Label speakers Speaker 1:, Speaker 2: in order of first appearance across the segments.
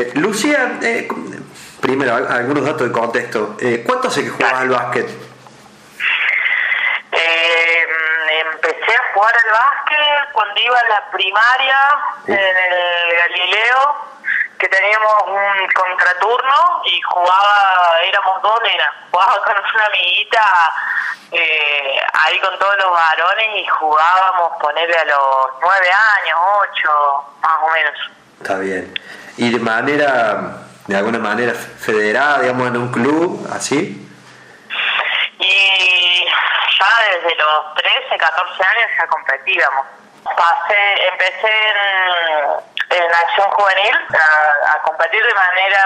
Speaker 1: Eh, Lucía, eh, primero, algunos datos de contexto. Eh, ¿Cuánto hace que jugabas al básquet?
Speaker 2: empecé a jugar al básquet cuando iba a la primaria en el Galileo, que teníamos un contraturno y jugaba, éramos dos nenas, jugaba con una amiguita ahí con todos los varones y jugábamos, ponerle a los nueve años, ocho, más o menos.
Speaker 1: Está bien y de manera, de alguna manera federada, digamos, en un club, así?
Speaker 2: Y ya desde los 13, 14 años ya competíamos. Pasé, empecé en, en acción juvenil a, competir de manera,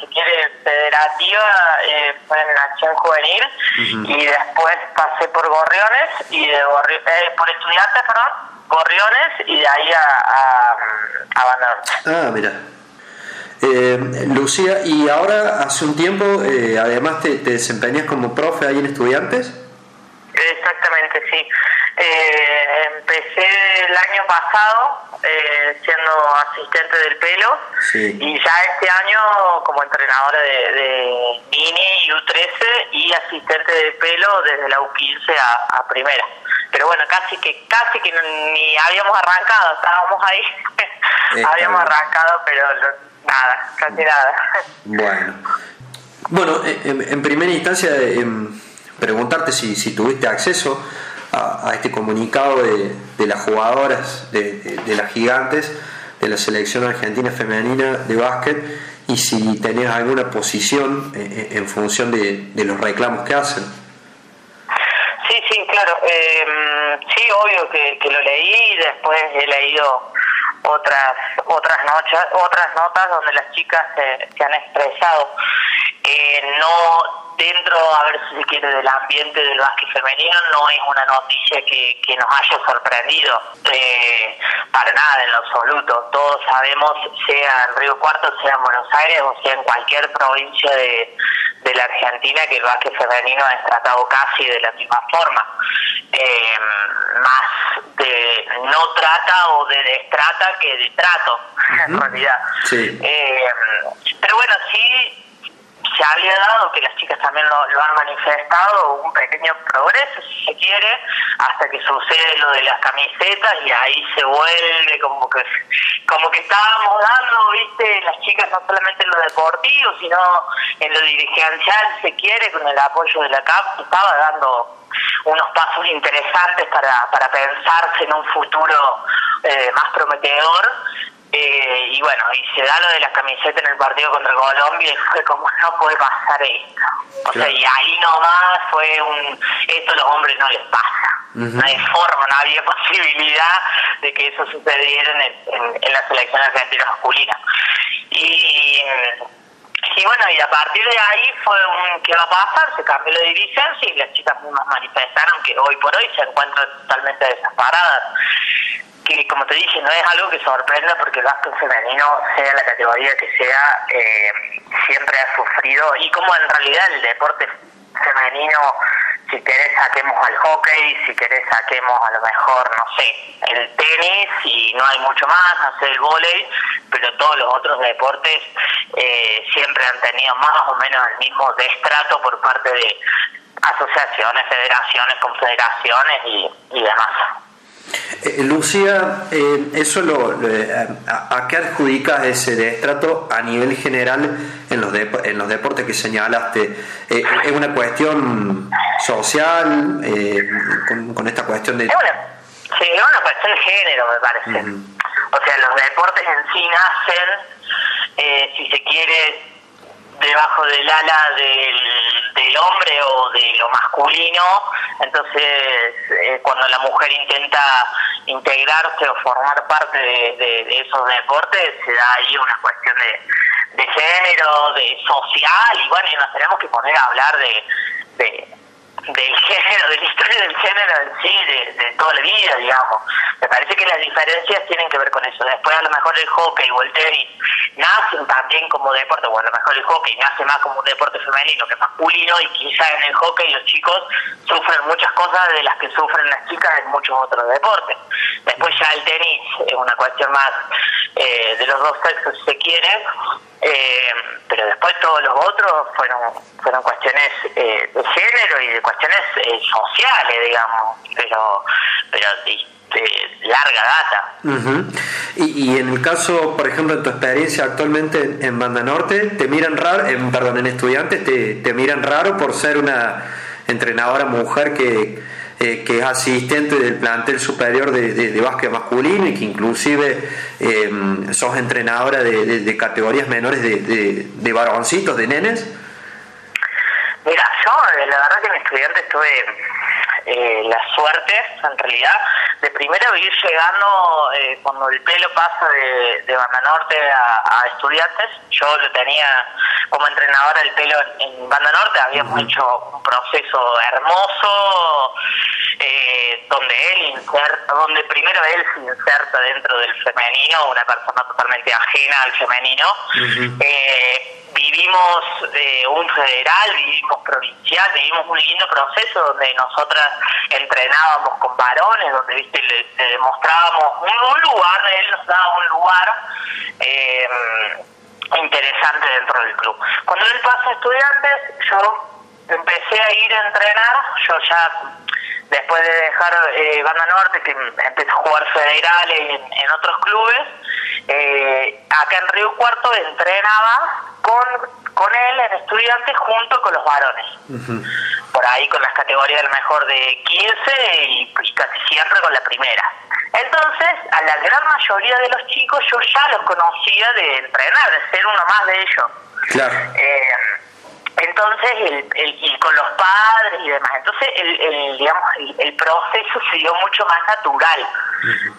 Speaker 2: si quiere, federativa, eh, en acción juvenil y después pasé por Gorriones y de eh, por estudiantes, perdón, Gorriones y de ahí a, a, a
Speaker 1: Ah, mira. Eh, Lucía, y ahora hace un tiempo, eh, además, te, desempeñas como profe ahí en estudiantes?
Speaker 2: Exactamente, sí. Eh, empecé el año pasado eh, siendo asistente del pelo y ya este año como entrenadora de, de Mini y U13 y asistente de pelo desde la U15 a, a primera. Pero bueno, casi que casi que ni habíamos arrancado, estábamos ahí, habíamos arrancado, pero Nada, casi nada.
Speaker 1: Bueno. Bueno, en, primera instancia, em, preguntarte si, si tuviste acceso a, este comunicado de, de las jugadoras, de, las gigantes, de la selección argentina femenina de básquet, y si tenés alguna posición en, función de, los reclamos que hacen.
Speaker 2: Sí, sí, claro. Em, sí, obvio que, que lo leí y después he leído otras otras noches, otras notas donde las chicas se, han expresado que no dentro, a ver si se quiere, del ambiente del básquet femenino, no es una noticia que, que nos haya sorprendido eh, para nada en lo absoluto. Todos sabemos, sea en Río Cuarto, sea en Buenos Aires o sea en cualquier provincia de, de la Argentina, que el básquet femenino es tratado casi de la misma forma. Eh, más de no trata o de destrata que de trato, en realidad. Eh, pero bueno, sí se había dado, que las chicas también lo, han manifestado, un pequeño progreso, si se quiere, hasta que sucede lo de las camisetas y ahí se vuelve como que como que estábamos dando, viste, las chicas no solamente en lo deportivo, sino en lo dirigencial, si se quiere, con el apoyo de la CAP, estaba dando unos pasos interesantes para, para pensarse en un futuro eh, más prometedor eh, y bueno, y se da lo de la camiseta en el partido contra Colombia y fue como no puede pasar esto. O sea, y ahí nomás fue un, esto a los hombres no les pasa. No hay forma, no había posibilidad de que eso sucediera en, en, la selección argentina masculina. Y, y bueno, y a partir de ahí fue un ¿qué va a pasar? Se cambió la dirigencia y las chicas mismas manifestaron que hoy por hoy se encuentran totalmente desamparadas que como te dije no es algo que sorprenda porque el básquet femenino sea la categoría que sea eh, siempre ha sufrido. Y como en realidad el deporte femenino si querés saquemos al hockey si querés saquemos a lo mejor no sé el tenis y no hay mucho más hacer el volei pero todos los otros deportes eh, siempre han tenido más o menos el mismo destrato por parte de asociaciones federaciones confederaciones y demás
Speaker 1: eh, Lucía, eh, eso lo, a, qué adjudicas ese destrato a nivel general en los, en los deportes que señalaste? Eh, ¿Es una cuestión social con, esta cuestión de...?
Speaker 2: sí, es una cuestión de género, me parece. O sea, los deportes en sí nacen, si se quiere, debajo del ala del, del hombre o de lo masculino, entonces eh, cuando la mujer intenta integrarse o formar parte de, esos deportes, se da ahí una cuestión de, de género, de social, y bueno, y nos tenemos que poner a hablar de, de del género, de la historia del género en sí, de, toda la vida, digamos. Me parece que las diferencias tienen que ver con eso. Después a lo mejor el hockey o el tenis nacen también como deporte, o a lo mejor el hockey nace más como un deporte femenino que masculino y quizá en el hockey los chicos sufren muchas cosas de las que sufren las chicas en muchos otros deportes. Después ya el tenis es una cuestión más eh, de los dos sexos si se quiere, eh, pero después todos los otros fueron fueron cuestiones eh, de género y de cuestiones sociales, digamos, pero pero de larga data.
Speaker 1: y, y, en el caso, por ejemplo, en tu experiencia actualmente en, Banda Norte, te miran raro, en, perdón, en estudiantes, te, te miran raro por ser una entrenadora mujer que, eh, que es asistente del plantel superior de, de, básquet masculino y que inclusive eh, sos entrenadora de, de, categorías menores de, de, varoncitos, de nenes.
Speaker 2: Mira, yo eh, la verdad que en estudiante estuve eh, la suerte, en realidad, de primero ir llegando eh, cuando el pelo pasa de, de Banda Norte a, estudiantes. Yo lo tenía como entrenadora el pelo en, Banda Norte, habíamos hecho un proceso hermoso eh, donde él inserta, donde primero él se inserta dentro del femenino, una persona totalmente ajena al femenino vivimos eh, un federal, vivimos provincial, vivimos un lindo proceso donde nosotras entrenábamos con varones, donde viste le, demostrábamos un, lugar, él nos daba un lugar eh, interesante dentro del club. Cuando él pasa a estudiantes, yo empecé a ir a entrenar, yo ya después de dejar eh, Banda Norte, que empecé a jugar federales en, en otros clubes, eh, acá en Río Cuarto entrenaba con, con él en estudiantes junto con los varones. Por ahí con las categorías del mejor de 15 y, casi siempre con la primera. Entonces, a la gran mayoría de los chicos yo ya los conocía de entrenar, de ser uno más de ellos.
Speaker 1: Claro.
Speaker 2: Eh, entonces, el, el, y con los padres y demás. Entonces, el, el digamos, el, proceso se dio mucho más natural.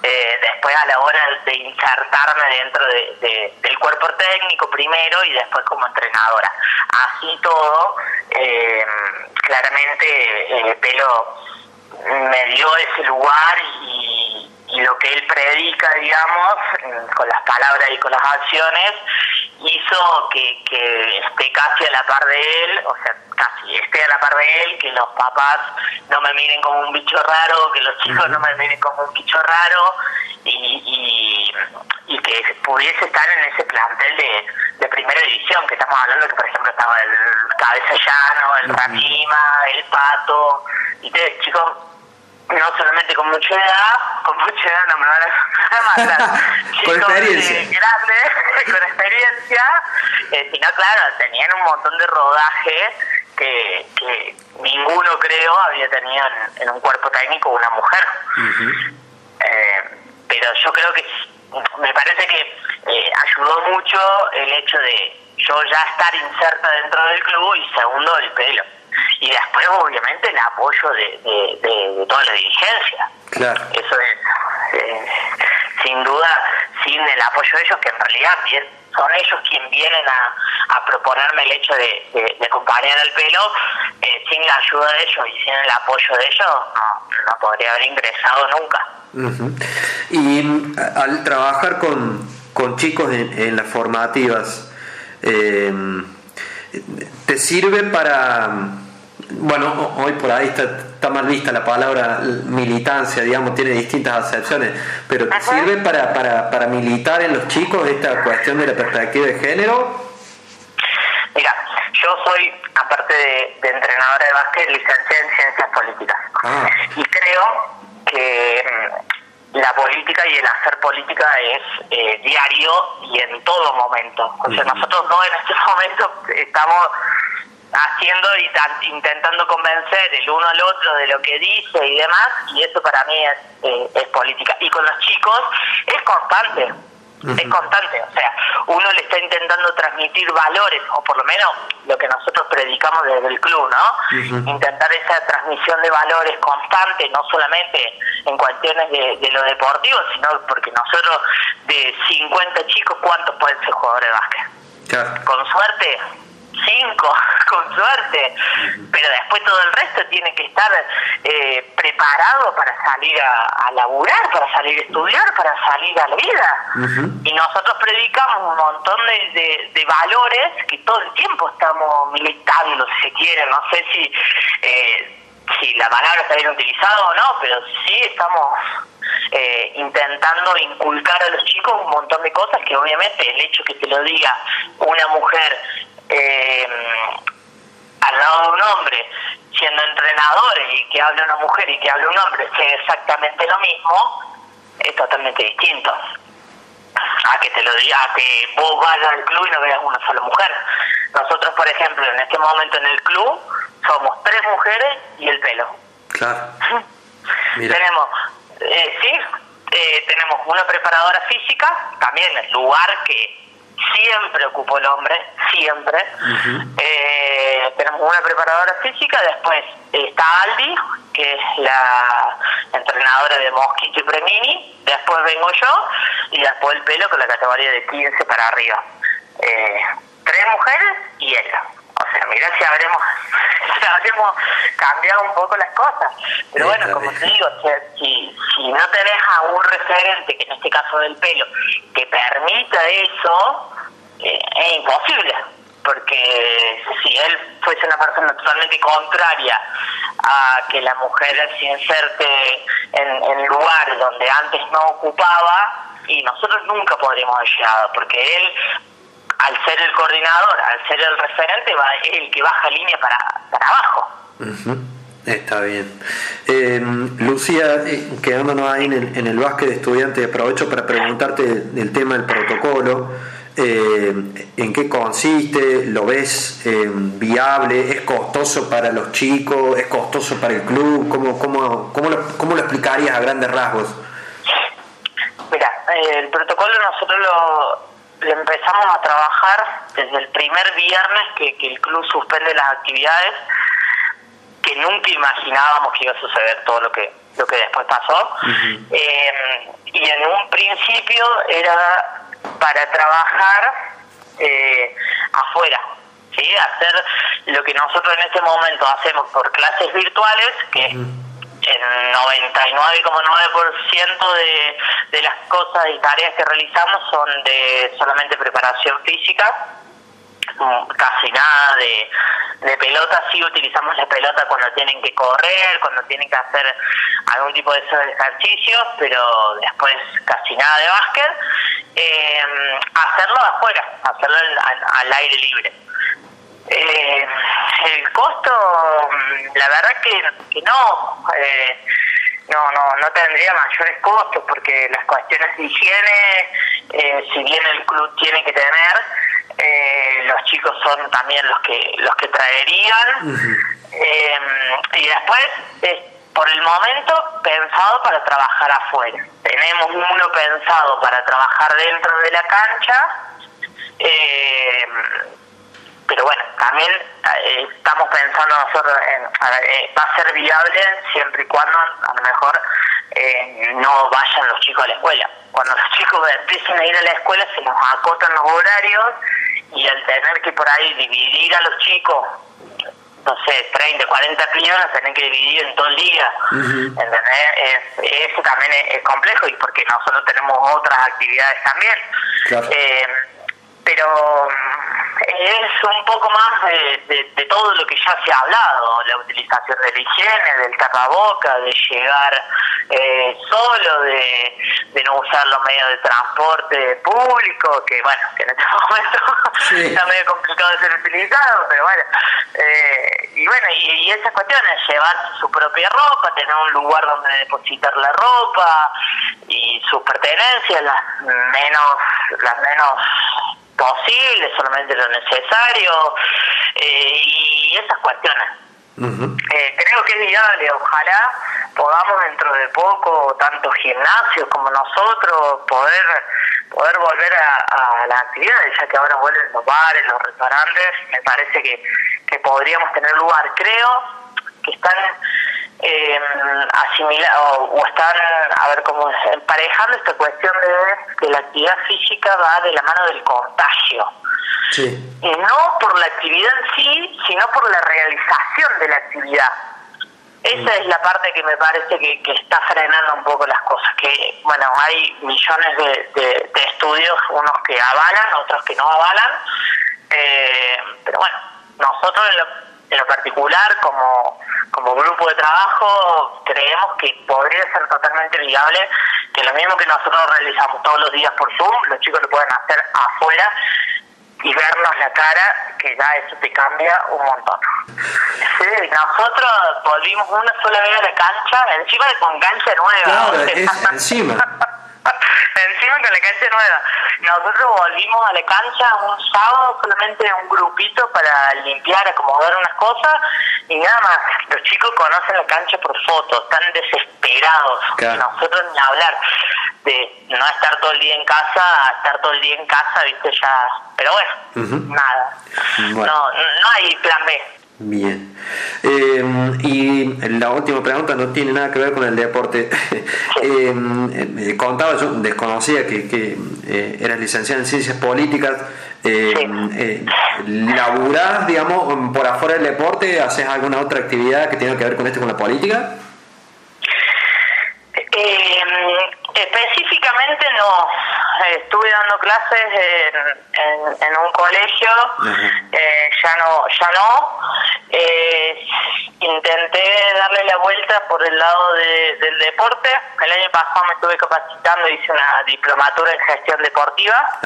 Speaker 2: eh, después, a la hora de insertarme dentro de, del cuerpo técnico primero y después como entrenadora. Así todo, eh, claramente, el pelo me dio ese lugar y, y lo que él predica, digamos, con las palabras y con las acciones, hizo que, que esté casi a la par de él, o sea, casi esté a la par de él, que los papás no me miren como un bicho raro, que los chicos no me miren como un bicho raro y, y, que pudiese estar en ese plantel de, de primera división, que estamos hablando que por ejemplo estaba el Cabeza Llano, el Ramima, el Pato, y te, chicos no solamente con mucha edad, con mucha edad no me van a matar,
Speaker 1: con experiencia.
Speaker 2: grandes, con experiencia, eh, sino claro, tenían un montón de rodaje que, que ninguno creo había tenido en, un cuerpo técnico una mujer. eh, pero yo creo que me parece que eh, ayudó mucho el hecho de yo ya estar inserta dentro del club y segundo el pelo y después obviamente el apoyo de, de, toda la dirigencia.
Speaker 1: Claro.
Speaker 2: Eso es, eh, sin duda, sin el apoyo de ellos, que en realidad bien, son ellos quienes vienen a, a proponerme el hecho de, de, acompañar al pelo, eh, sin la ayuda de ellos y sin el apoyo de ellos, no, no podría haber ingresado nunca.
Speaker 1: Y al trabajar con, con chicos en, en las formativas, eh, ¿te sirve para bueno, hoy por ahí está, está, mal vista la palabra militancia, digamos, tiene distintas acepciones, pero ¿te sirve para, para, para militar en los chicos esta cuestión de la perspectiva de género?
Speaker 2: Mira, yo soy, aparte de, entrenadora de básquet, licenciada en ciencias políticas. Ah. Y creo que mm, la política y el hacer política es eh, diario y en todo momento. O sea, nosotros no en este momento estamos haciendo y intentando convencer el uno al otro de lo que dice y demás, y eso para mí es, eh, es política. Y con los chicos es constante, es constante, o sea, uno le está intentando transmitir valores, o por lo menos lo que nosotros predicamos desde el club, ¿no? Intentar esa transmisión de valores constante, no solamente en cuestiones de, de lo deportivo, sino porque nosotros de 50 chicos, ¿cuántos pueden ser jugadores de básquet? Con suerte, cinco, con suerte, pero después todo el resto tiene que estar eh, preparado para salir a, a, laburar, para salir a estudiar, para salir a la vida. Y nosotros predicamos un montón de, de, valores que todo el tiempo estamos militando, si se quiere, no sé si... Eh, si la palabra está bien utilizada o no, pero sí estamos eh, intentando inculcar a los chicos un montón de cosas que obviamente el hecho que te lo diga una mujer eh, al lado de un hombre, siendo entrenador y que hable una mujer y que hable un hombre, sea exactamente lo mismo, es totalmente distinto. A que te lo diga, a que vos vayas al club y no veas una sola mujer. Nosotros, por ejemplo, en este momento en el club somos tres mujeres y el pelo.
Speaker 1: Claro.
Speaker 2: Tenemos eh, sí, eh, tenemos una preparadora física, también el lugar que siempre ocupó el hombre, siempre. eh, tenemos una preparadora física, después está Aldi, que es la entrenadora de Mosquito y Premini, después vengo yo y después el pelo con la categoría de 15 para arriba. Eh, tres mujeres y ella. O sea, mira si habremos, habremos cambiado un poco las cosas. Pero bueno, como te digo, si, si no tenés a un referente, que en este caso del pelo, que permita eso, eh, es imposible. Porque si él fuese una persona totalmente contraria a que la mujer se inserte en, en lugares donde antes no ocupaba, y nosotros nunca podríamos haber llegado, porque él al ser el coordinador, al ser el referente, va, es el que baja línea para, para abajo.
Speaker 1: Está bien. Eh, Lucía, eh, quedándonos ahí en el, en el básquet de estudiantes, aprovecho para preguntarte el tema del protocolo. Eh, ¿En qué consiste? ¿Lo ves viable? ¿Es costoso para los chicos? ¿Es costoso para el club? ¿Cómo, cómo, cómo, lo, cómo lo explicarías a grandes rasgos?
Speaker 2: Mira, el protocolo nosotros lo, empezamos a trabajar desde el primer viernes que, el club suspende las actividades, que nunca imaginábamos que iba a suceder todo lo que lo que después pasó. Eh, y en un principio era para trabajar eh, afuera, ¿sí? hacer lo que nosotros en este momento hacemos por clases virtuales, que el 99,9% de, de las cosas y tareas que realizamos son de solamente preparación física, mm, casi nada de, de pelota, sí utilizamos la pelota cuando tienen que correr, cuando tienen que hacer algún tipo de ejercicios, pero después casi nada de básquet. Eh, hacerlo afuera, hacerlo al aire libre. Eh, el costo, la verdad que, no, eh, no, no, no tendría mayores costos porque las cuestiones de higiene, eh, si bien el club tiene que tener, eh, los chicos son también los que los que traerían y después es por el momento pensado para trabajar afuera. Tenemos uno pensado para trabajar dentro de la cancha. Eh, pero bueno, también eh, estamos pensando nosotros en, eh, va a ser viable siempre y cuando a lo mejor eh, no vayan los chicos a la escuela. Cuando los chicos empiecen a ir a la escuela se nos acotan los horarios y al tener que por ahí dividir a los chicos, no sé, 30, 40 piñones, tener que dividir en todo el día, eso también es, complejo y porque nosotros tenemos otras actividades también. pero es un poco más de, de, todo lo que ya se ha hablado, la utilización de la higiene, del tapaboca, de llegar eh, solo, de, de, no usar los medios de transporte público, que bueno, que en este momento está medio complicado de ser utilizado, pero bueno, eh, y bueno, y, y esas cuestiones, llevar su propia ropa, tener un lugar donde depositar la ropa y sus pertenencias, las menos, las menos posible, solamente lo necesario, eh, y esas cuestiones. eh, creo que es viable, ojalá podamos dentro de poco, tanto gimnasios como nosotros, poder poder volver a, a las actividades, ya que ahora vuelven los bares, los restaurantes, me parece que, que podríamos tener lugar. Creo que están eh, asimilado o están, a ver cómo emparejando esta cuestión de que la actividad física va de la mano del contagio. Y no por la actividad en sí, sino por la realización de la actividad. Esa es la parte que me parece que, está frenando un poco las cosas, que bueno, hay millones de, estudios, unos que avalan, otros que no avalan, eh, pero bueno, nosotros en lo, en lo particular como, como grupo de trabajo creemos que podría ser totalmente viable que lo mismo que nosotros realizamos todos los días por Zoom, los chicos lo pueden hacer afuera y vernos la cara, que ya eso te cambia un montón. Sí, nosotros volvimos una sola vez a la cancha, encima de con cancha nueva.
Speaker 1: Claro, es encima.
Speaker 2: Encima con la cancha nueva. Nosotros volvimos a la cancha un sábado, solamente un grupito para limpiar, acomodar unas cosas y nada más. Los chicos conocen la cancha por fotos, están desesperados. Nosotros ni hablar de no estar todo el día en casa a estar todo el día en casa, viste, ya. Pero bueno, nada. No, no hay plan B.
Speaker 1: Bien. Eh, y la última pregunta no tiene nada que ver con el deporte. eh, eh contaba, yo desconocía que, que eh, eras licenciada en ciencias políticas. Eh, ¿Laburás, digamos, por afuera del deporte? ¿Haces alguna otra actividad que tenga que ver con esto, con la política?
Speaker 2: específicamente no estuve dando clases en, en, un colegio, eh, ya no, ya no. Eh, intenté darle la vuelta por el lado del deporte. El año pasado me estuve capacitando, hice una diplomatura en gestión deportiva.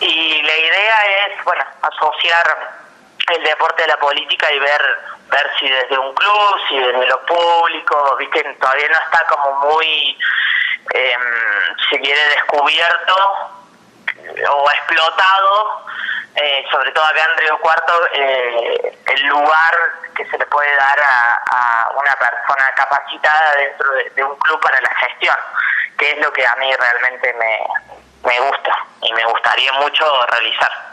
Speaker 2: Y la idea es, bueno, asociar el deporte a la política y ver ver si desde un club, si desde lo público, viste, todavía no está como muy eh, se quiere descubierto o explotado, eh, sobre todo acá en Río Cuarto, eh, el lugar que se le puede dar a, una persona capacitada dentro de, un club para la gestión, que es lo que a mí realmente me, me gusta y me gustaría mucho realizar.